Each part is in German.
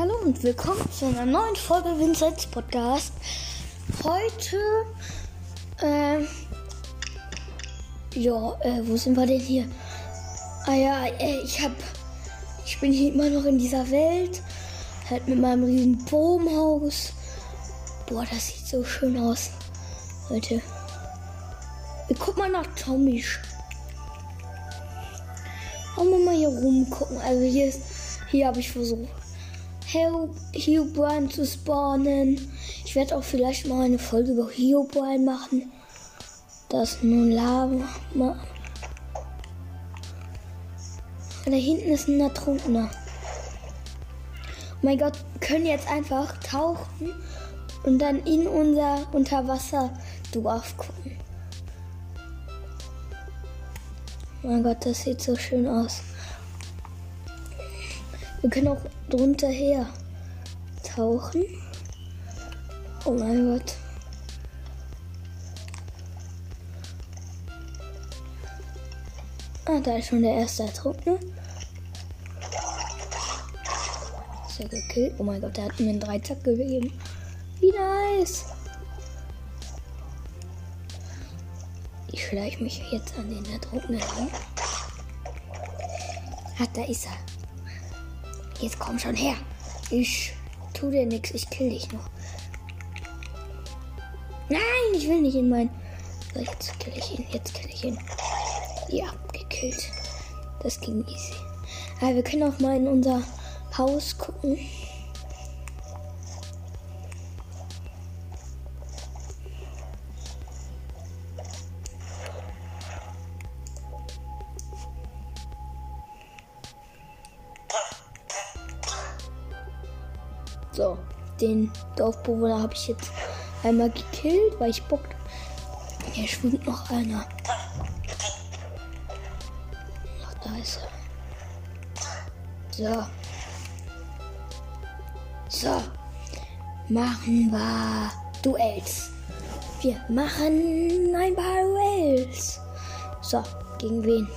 Hallo und willkommen zu einer neuen Folge Vincents Podcast. Heute, ähm, ja, äh, wo sind wir denn hier? Ah ja, äh, ich hab, ich bin hier immer noch in dieser Welt, halt mit meinem riesen Baumhaus. Boah, das sieht so schön aus. Leute, wir gucken mal nach Tommy. Wir mal hier rumgucken. Also hier ist, hier habe ich versucht. Herobrine zu spawnen. Ich werde auch vielleicht mal eine Folge über Herobrine machen. Das nun Lava. Da hinten ist ein Ertrunkener. Oh mein Gott, wir können jetzt einfach tauchen und dann in unser Unterwasserdorf gucken. Oh mein Gott, das sieht so schön aus. Wir können auch drunter her tauchen. Oh mein Gott. Ah, da ist schon der erste Ertrunkene. Ist er gekillt? Oh mein Gott, der hat mir einen Dreizack gegeben. Wie nice. Ich schleiche mich jetzt an den Ertrunkenen. Ah, da ist er. Jetzt komm schon her. Ich tu dir nichts, ich kill dich noch. Nein, ich will nicht in mein. Jetzt kill ich ihn, jetzt kill ich ihn. Ja, gekillt. Das ging easy. Aber wir können auch mal in unser Haus gucken. Dorfbewohner habe ich jetzt einmal gekillt, weil ich Bock. Hier schwimmt noch einer. Ach, da ist er. So. So. Machen wir Duells. Wir machen ein paar Duells. So, gegen wen?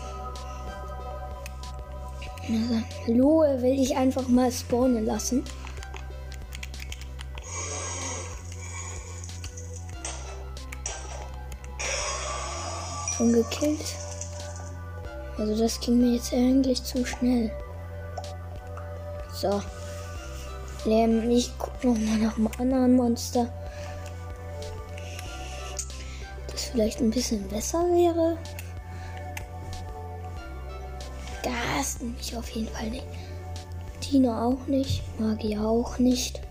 Lohe will ich einfach mal spawnen lassen. Schon gekillt. Also das ging mir jetzt eigentlich zu schnell. So. Ähm, ich gucke noch mal nach einem anderen Monster. Das vielleicht ein bisschen besser wäre. Das nämlich auf jeden Fall nicht. Tina auch nicht. Magier auch nicht.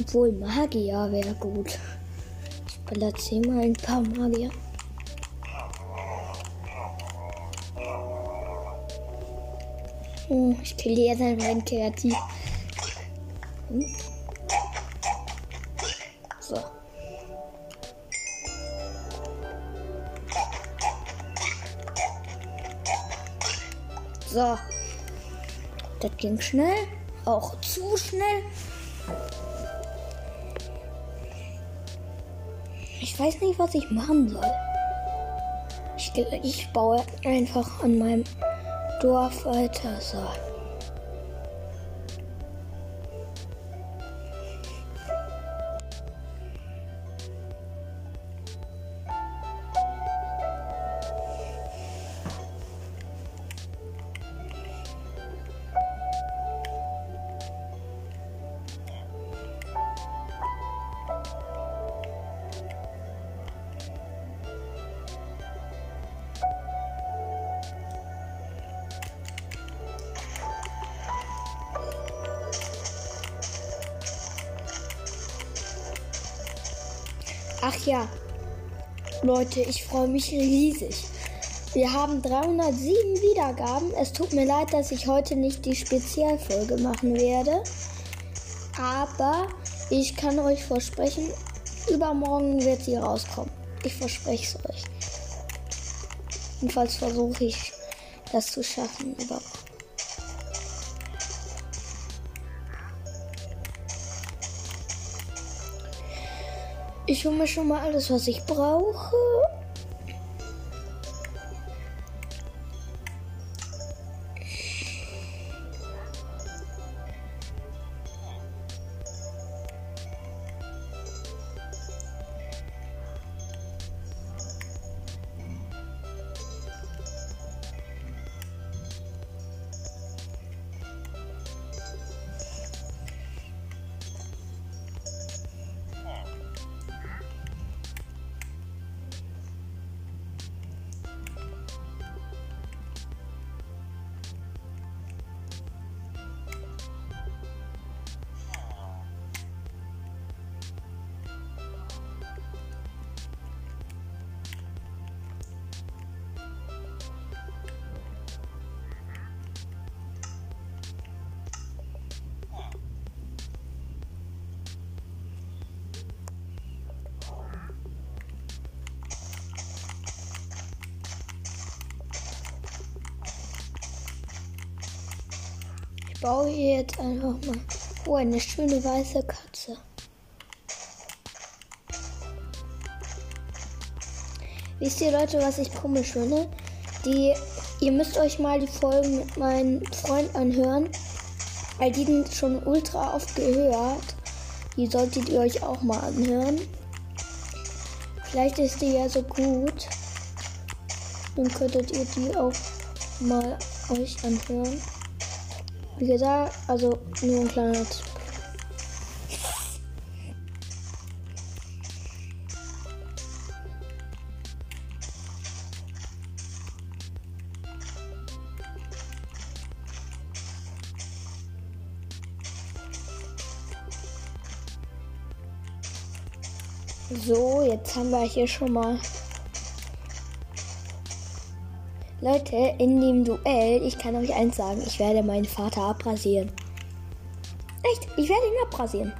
Obwohl Magier wäre gut. Ich platziere mal ein paar Magier. Ich kill die jetzt einfach rein kreativ. Hm. So. So. Das ging schnell. Auch zu schnell. Ich weiß nicht, was ich machen soll. Ich, ich baue einfach an meinem Dorf weiter. So. Ach ja, Leute, ich freue mich riesig. Wir haben 307 Wiedergaben. Es tut mir leid, dass ich heute nicht die Spezialfolge machen werde. Aber ich kann euch versprechen, übermorgen wird sie rauskommen. Ich verspreche es euch. Jedenfalls versuche ich, das zu schaffen übermorgen. Ich hole mir schon mal alles, was ich brauche. Baue hier jetzt einfach mal. Oh, eine schöne weiße Katze. Wisst ihr Leute, was ich komisch finde? Die, ihr müsst euch mal die Folgen mit meinem Freund anhören, weil die sind schon ultra oft gehört. Die solltet ihr euch auch mal anhören. Vielleicht ist die ja so gut. Dann könntet ihr die auch mal euch anhören. Wie gesagt, also nur ein kleiner So, jetzt haben wir hier schon mal. Leute, in dem Duell, ich kann euch eins sagen, ich werde meinen Vater abrasieren. Echt, ich werde ihn abrasieren.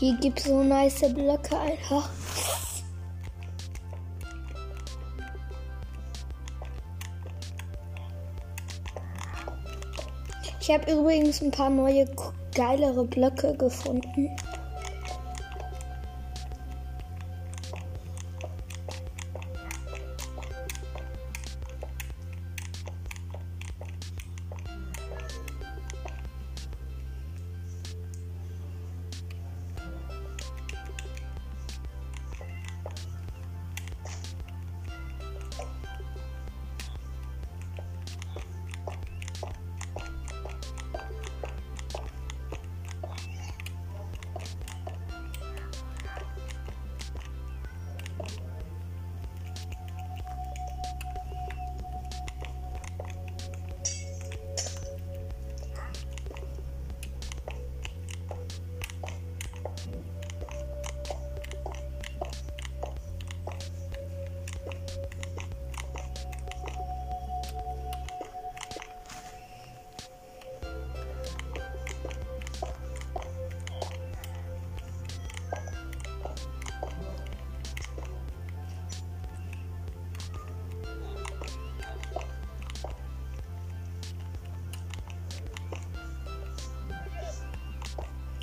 Hier gibt so nice Blöcke einfach. Ich habe übrigens ein paar neue geilere Blöcke gefunden.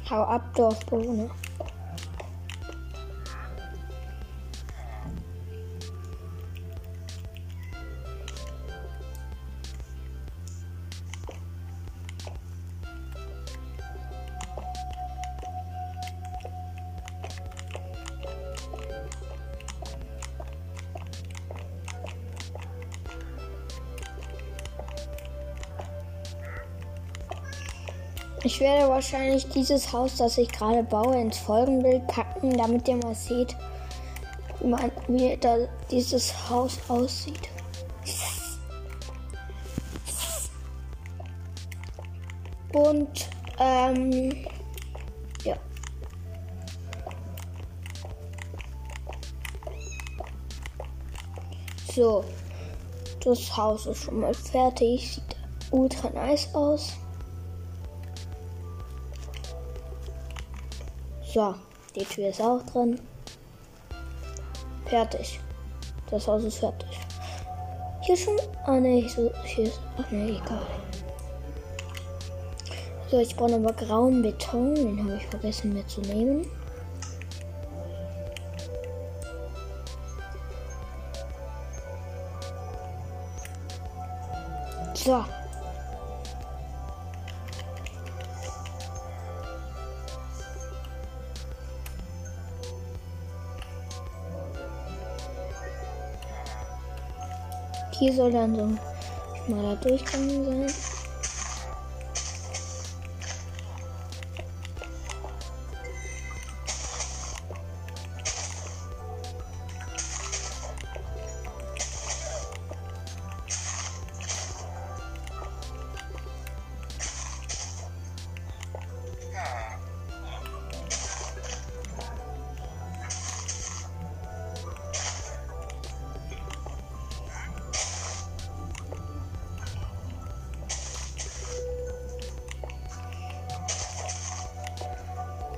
Hau ab, Dorfbewohner. Wahrscheinlich dieses Haus, das ich gerade baue, ins Folgenbild packen, damit ihr mal seht, wie, da dieses Haus aussieht. Und ähm, ja. So, das Haus ist schon mal fertig, sieht ultra nice aus. So, die Tür ist auch drin. Fertig. Das Haus ist fertig. Hier schon. Ah ne, so, hier ist. Ach ne, egal. So, ich brauche aber grauen Beton. Den habe ich vergessen mitzunehmen. So. Hier soll dann so ein schmaler Durchgang sein.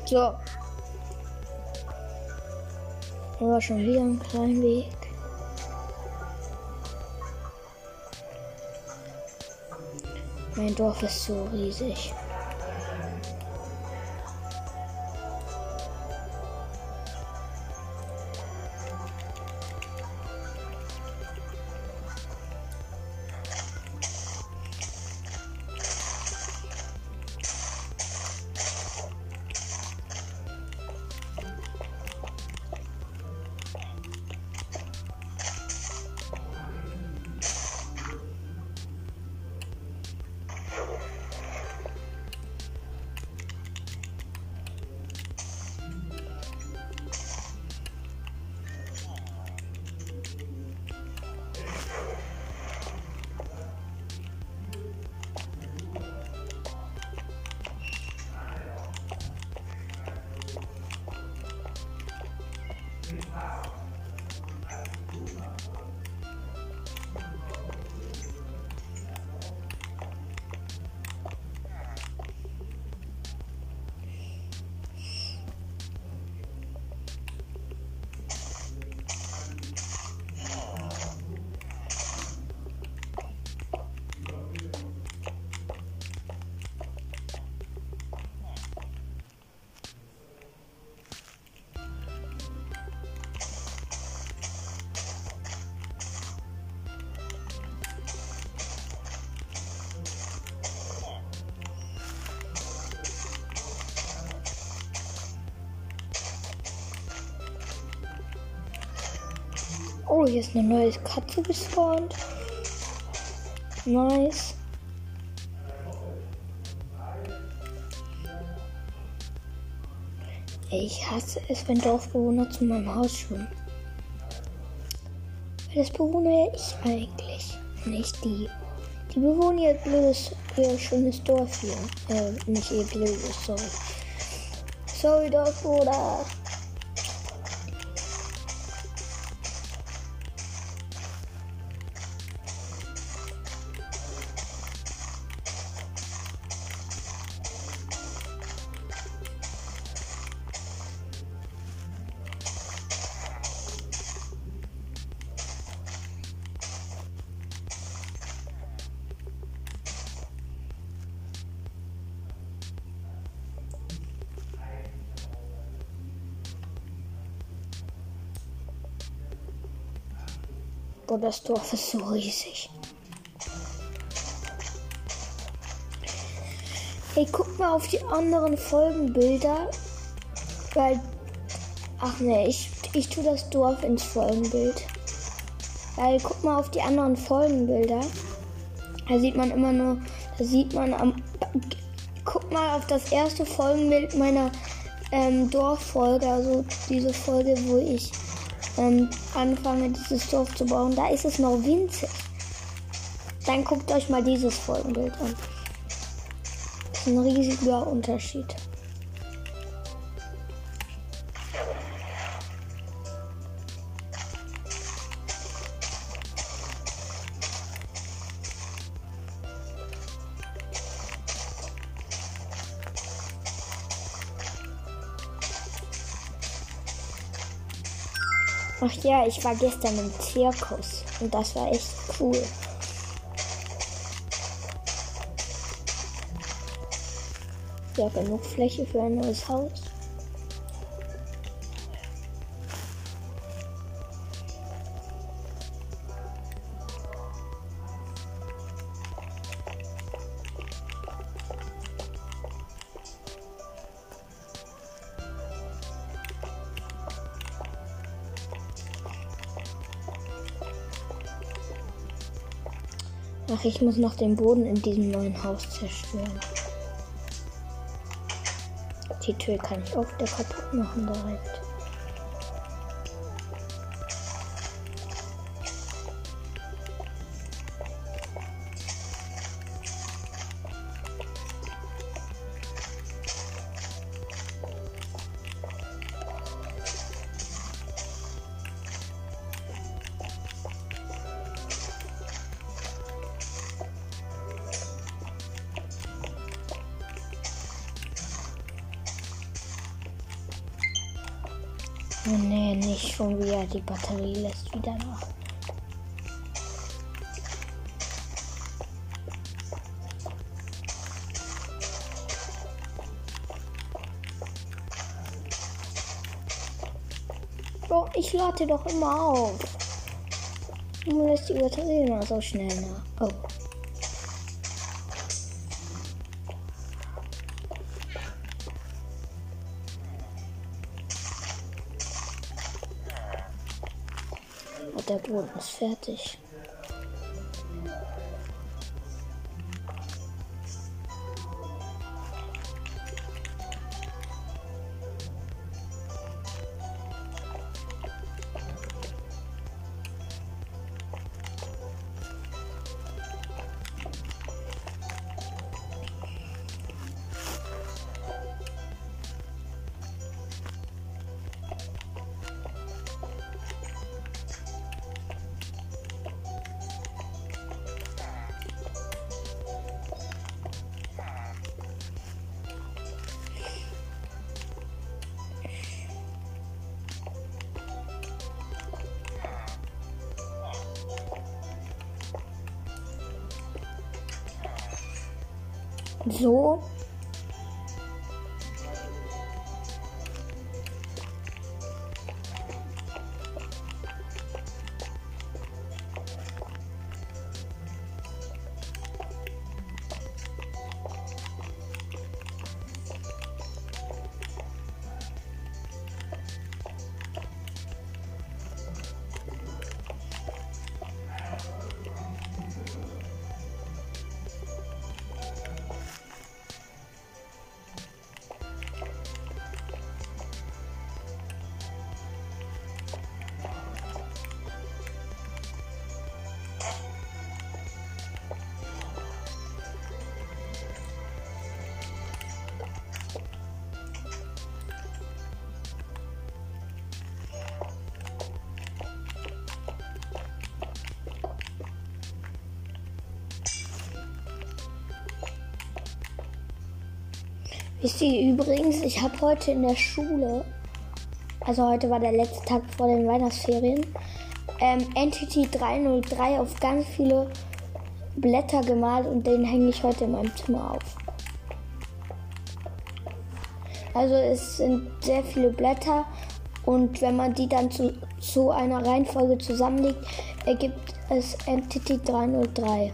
So. Aber schon wieder ein kleiner Weg. Mein Dorf ist so riesig. Hier ist eine neue Katze gespawnt. Nice. Ich hasse es, wenn Dorfbewohner zu meinem Haus schwimmen. Weil das bewohne ich eigentlich, nicht die. Die bewohnen ihr blödes, ihr schönes Dorf hier. Äh, nicht ihr blödes, sorry. Sorry, Dorfbewohner. Boah, das Dorf ist so riesig. Hey, guck mal auf die anderen Folgenbilder. Weil. Ach ne, ich, ich tue das Dorf ins Folgenbild. Weil guck mal auf die anderen Folgenbilder. Da sieht man immer nur. Da sieht man am. Guck mal auf das erste Folgenbild meiner ähm, Dorffolge. Also diese Folge, wo ich ähm, anfange, dieses Dorf zu bauen, da ist es noch winzig. Dann guckt euch mal dieses Folgenbild an. Das ist ein riesiger Unterschied. Ja, ich war gestern im Zirkus und das war echt cool. Ja, genug Fläche für ein neues Haus. Ach, ich muss noch den Boden in diesem neuen Haus zerstören. Die Tür kann ich auch wieder kaputt machen direkt. Lade doch immer auf. Warum lässt die Batterie so schnell nach? Oh. Der Boden ist fertig. Wisst ihr übrigens, ich habe heute in der Schule, also heute war der letzte Tag vor den Weihnachtsferien, ähm, Entity 303 auf ganz viele Blätter gemalt und den hänge ich heute in meinem Zimmer auf. Also es sind sehr viele Blätter und wenn man die dann zu, zu einer Reihenfolge zusammenlegt, ergibt es Entity 303.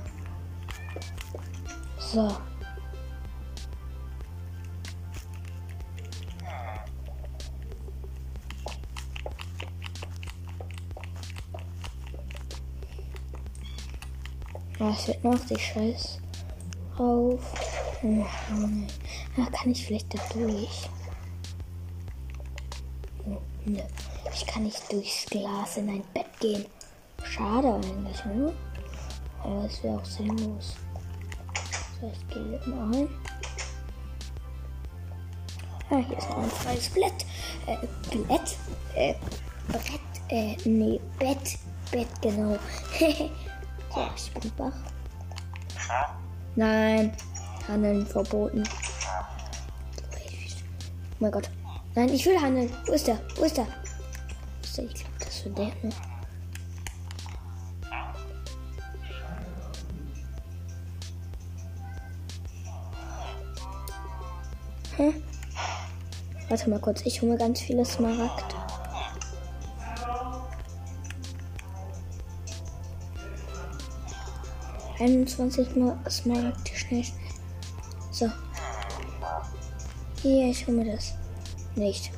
So. Was wird noch die Scheiß auf? Ja, kann ich vielleicht da durch? Nö. Ich kann nicht durchs Glas in ein Bett gehen. Schade eigentlich, ne? Aber es wäre auch sinnlos. So, ich gehe mal ein. Ah, hier ist noch ein freies Blatt. Äh, Blatt? Äh, Brett? Äh, nee, Bett. Bett, genau. Ich bin wach. Nein, handeln verboten. Oh mein Gott. Nein, ich will handeln. Wo ist der? Wo ist der? Wo ist der? Ich glaube, das ist der. Ne? Hä? Warte mal kurz, ich hole mir ganz viele Smaragd. 21 Mal Smaragd schnell. So. Hier, ich hole mir das. Nicht.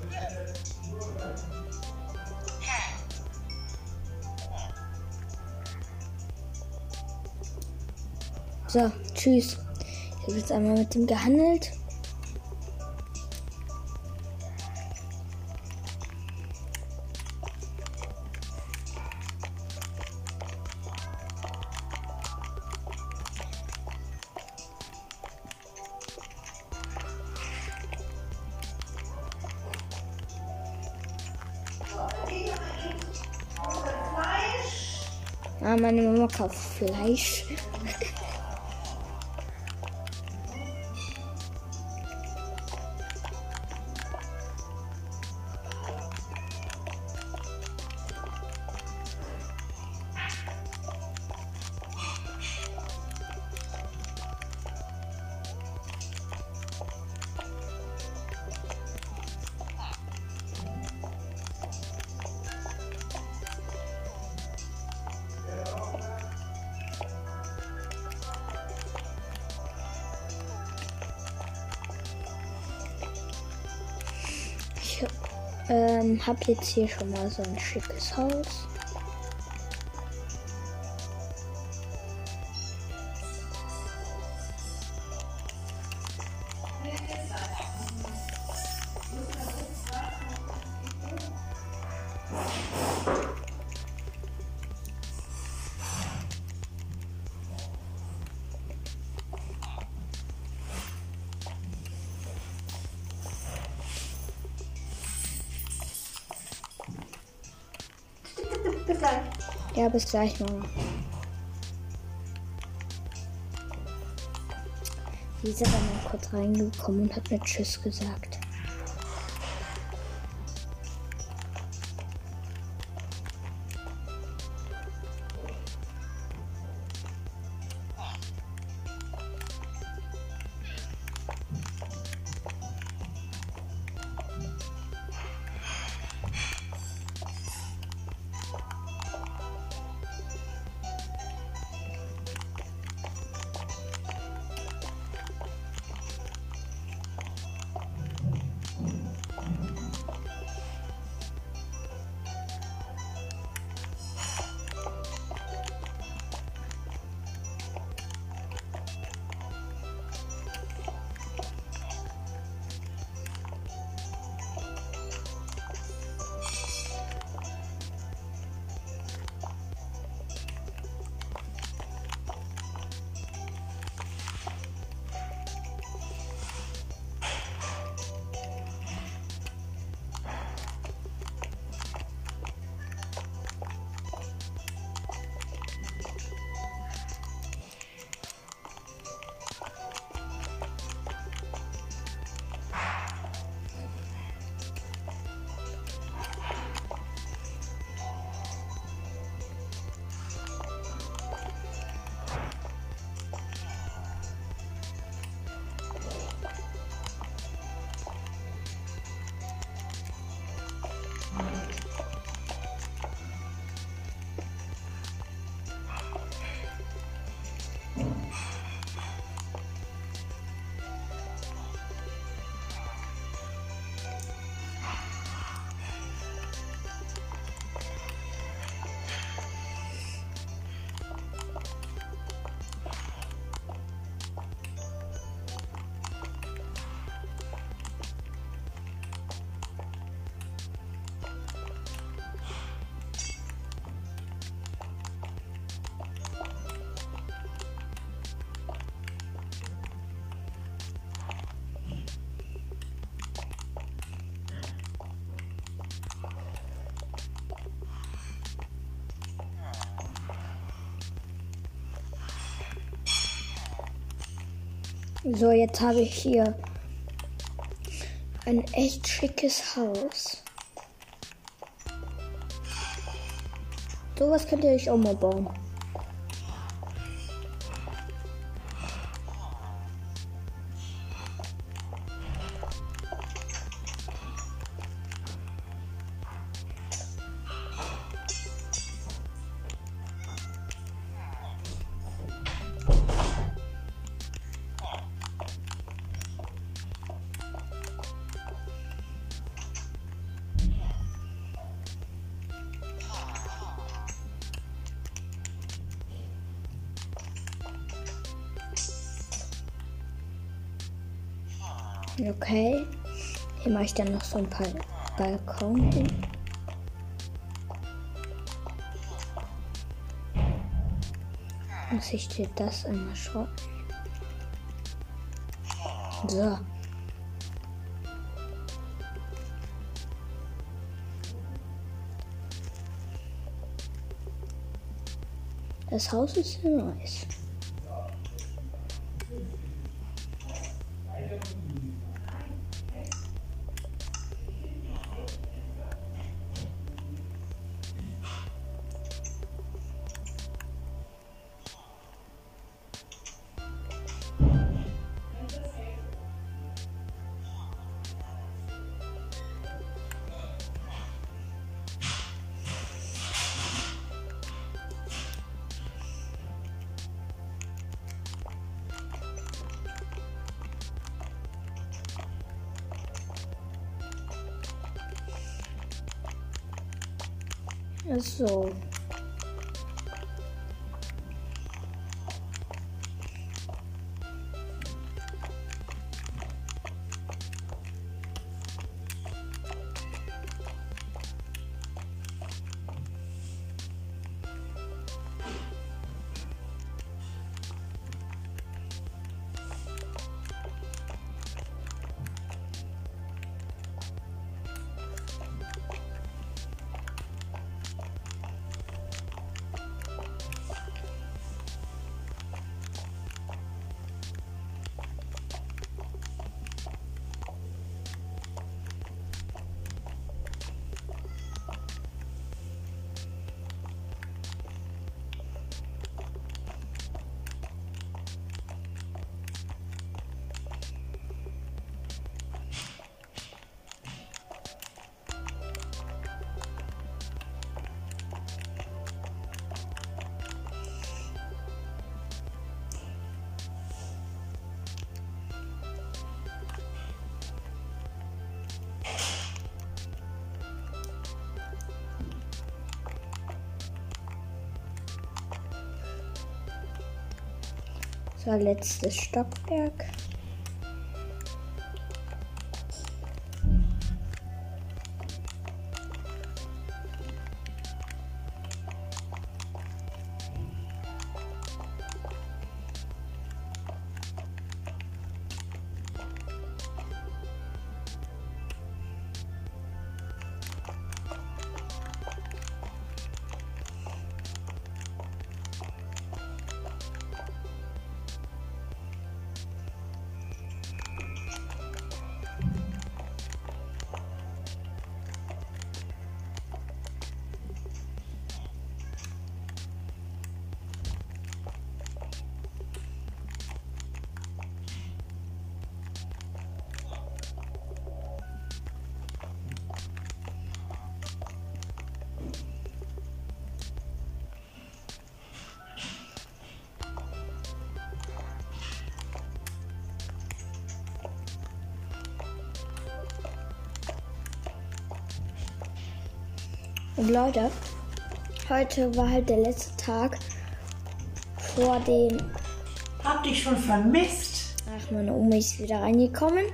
So, tschüss. Ich habe jetzt einmal mit dem gehandelt. Meine Mama kauft Fleisch. Ähm, hab jetzt hier schon mal so ein schickes Haus. Bis gleich. Ja, bis gleich, Mama. Lisa war mal kurz reingekommen und hat mir Tschüss gesagt. So, jetzt habe ich hier ein echt schickes Haus. Sowas könnt ihr euch auch mal bauen. Dann noch so ein paar Balkon hin. Muss ich dir das einmal schauen? So. Das Haus ist sehr nice. So. So, letztes Stockwerk. Und Leute, heute war halt der letzte Tag vor dem. Hab dich schon vermisst. Ach, meine Omi ist wieder reingekommen.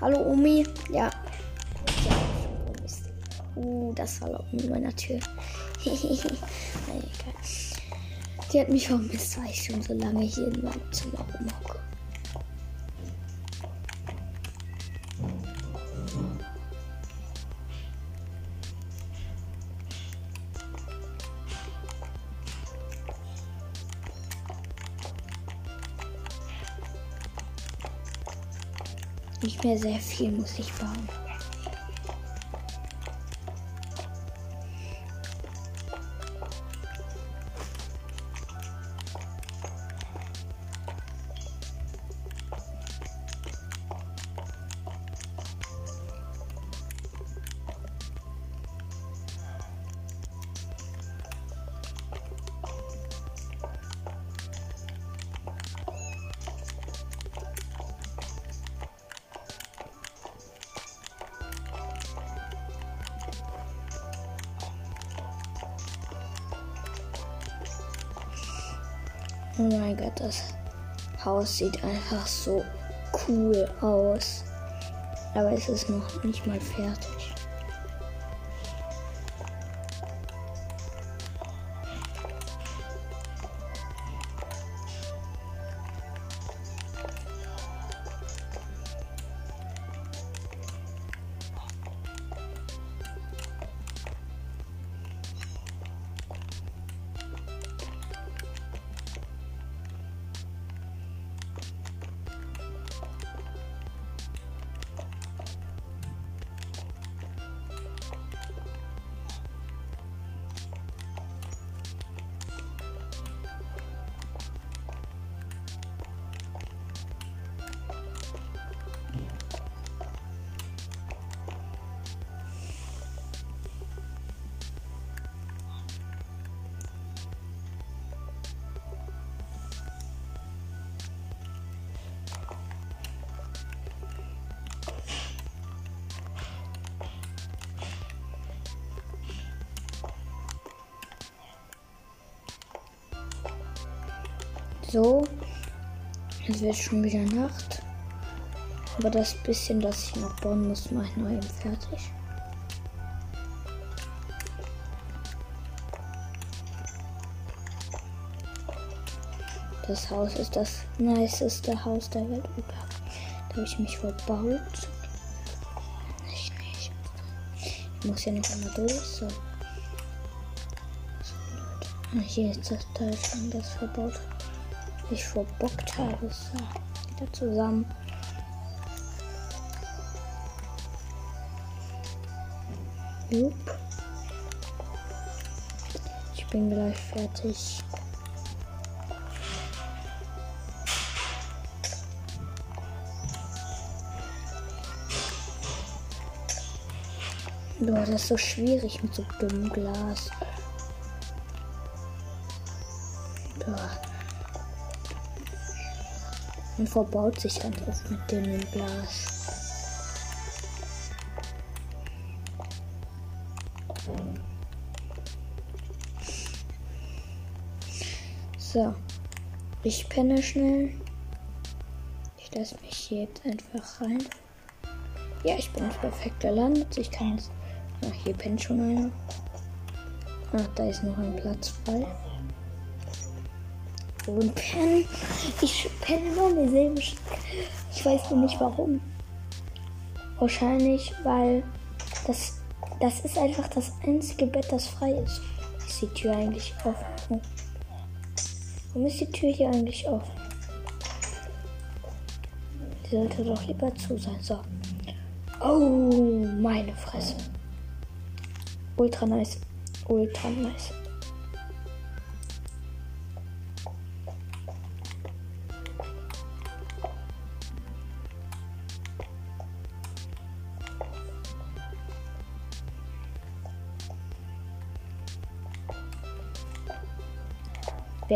Hallo Omi. Ja. Uh, das war laut in meiner Tür. Die hat mich vermisst, weil ich schon so lange hier in meinem Zimmer rumhocke. Mehr sehr viel muss ich bauen. Oh mein Gott, das Haus sieht einfach so cool aus. Aber es ist noch nicht mal fertig. Wird schon wieder Nacht. Aber das bisschen, das ich noch bauen muss, mache ich noch eben fertig. Das Haus ist das niceste Haus der Welt. Da habe ich mich verbaut. Ich, nicht. ich muss ja noch einmal durch. So. Ah, hier ist das Teil schon, das verbaut ich verbockt habe. So, wieder zusammen. Jupp. Ich bin gleich fertig. Boah, das ist so schwierig mit so dünnem Glas. Und verbaut sich ganz oft mit dünnem Glas. So. Ich penne schnell. Ich lasse mich hier jetzt einfach rein. Ja, ich bin perfekt gelandet. Ich kann jetzt Ach, hier pennt schon einer. Ach, da ist noch ein Platz frei. Und pennen. Ich penne nur eine selbe Ich weiß nur nicht warum. Wahrscheinlich, weil das, das ist einfach das einzige Bett, das frei ist. Ist die Tür eigentlich offen? Warum ist die Tür hier eigentlich offen? Die sollte doch lieber zu sein. So. Oh, meine Fresse. Ultra nice. Ultra nice.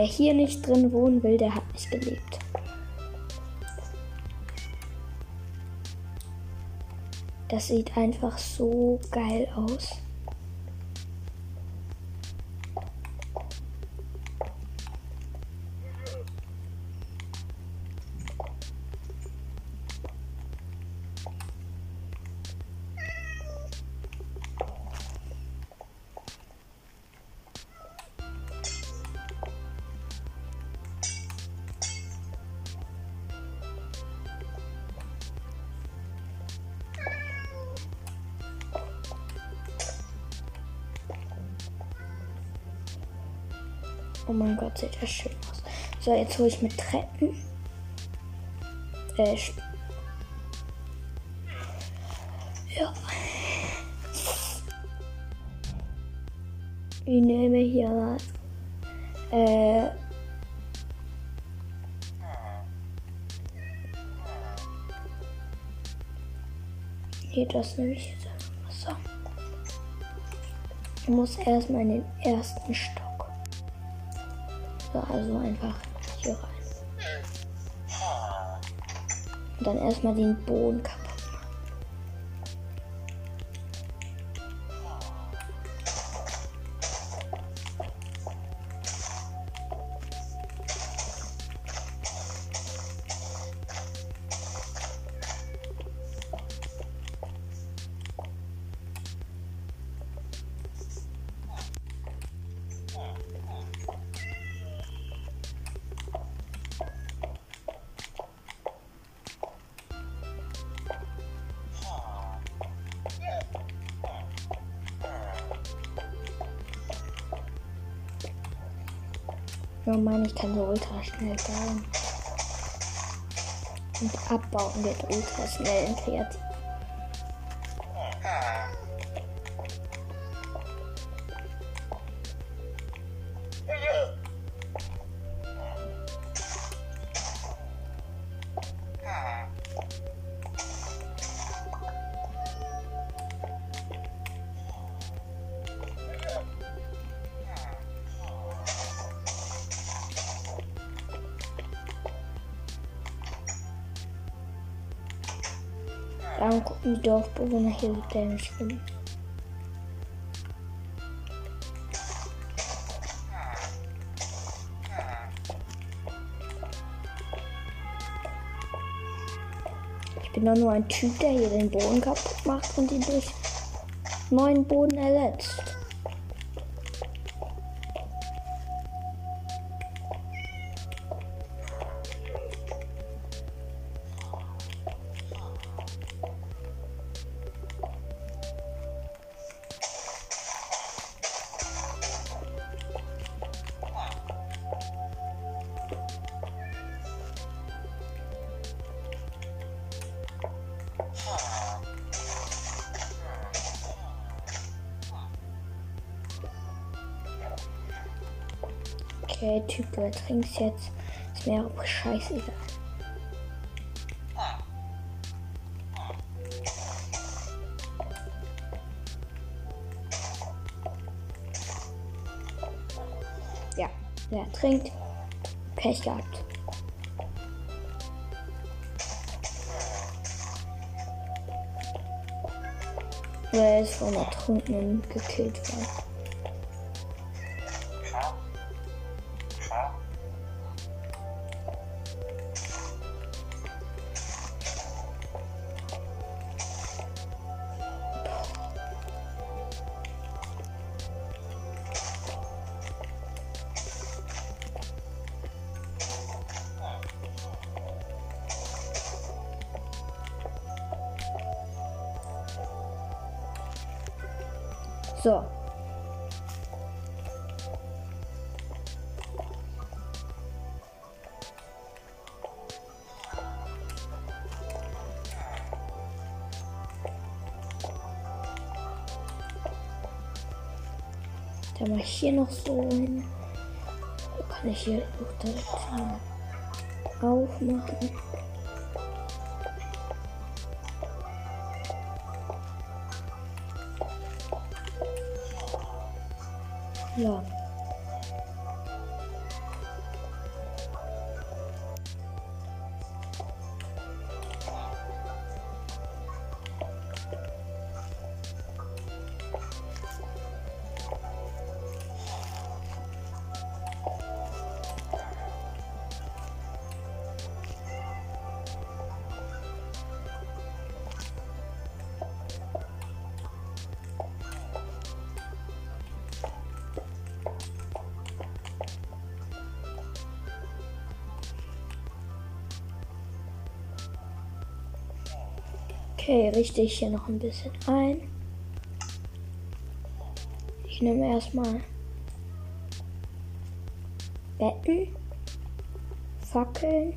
Wer hier nicht drin wohnen will, der hat nicht gelebt. Das sieht einfach so geil aus. Oh mein Gott, sieht das schön aus. So, jetzt hole ich mit Treppen. Äh, ja. Ich nehme hier äh, hier das nehme ich jetzt So. Ich muss erstmal in den ersten Stock. So, also einfach hier rein. Und dann erstmal den Boden kaputt. Abbauen wird ultra schnell und kreativ. die Dorfbewohner hier mit bleiben schwimmen. Ich bin doch nur ein Typ, der hier den Boden kaputt macht und ihn durch neuen Boden ersetzt. Du ertrinkst jetzt. Ist mir auch scheißegal. Ja, der ertrinkt. Pech gehabt. Oder er ist von Ertrunkenen gekillt worden. Noch so hin. Kann ich hier auch direkt aufmachen. Ja. Okay, richte ich hier noch ein bisschen ein. Ich nehme erstmal Betten, Fackeln,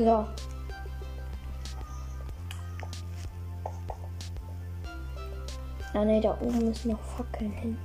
So. Ah ne, da oben ist noch Fackeln hin.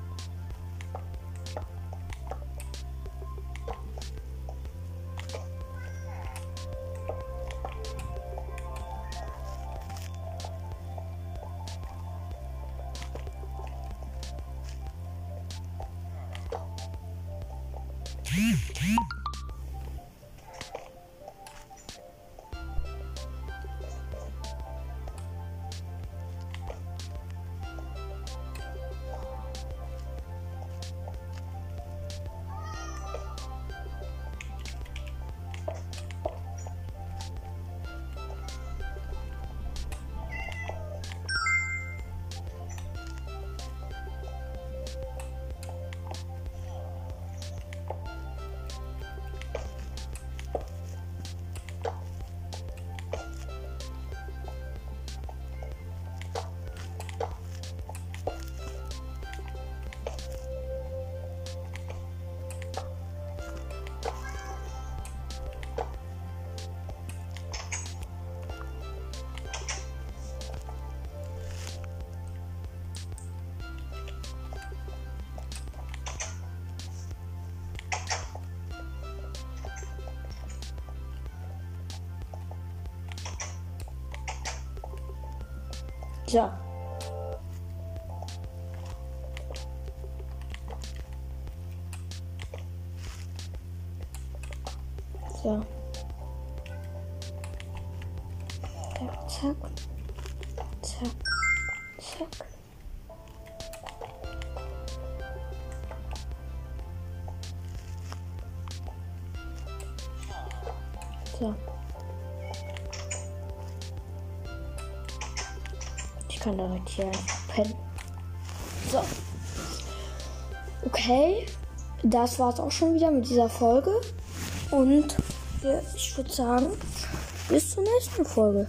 So. Pennen. So. Okay. Das war's auch schon wieder mit dieser Folge. Und ich würde sagen, bis zur nächsten Folge.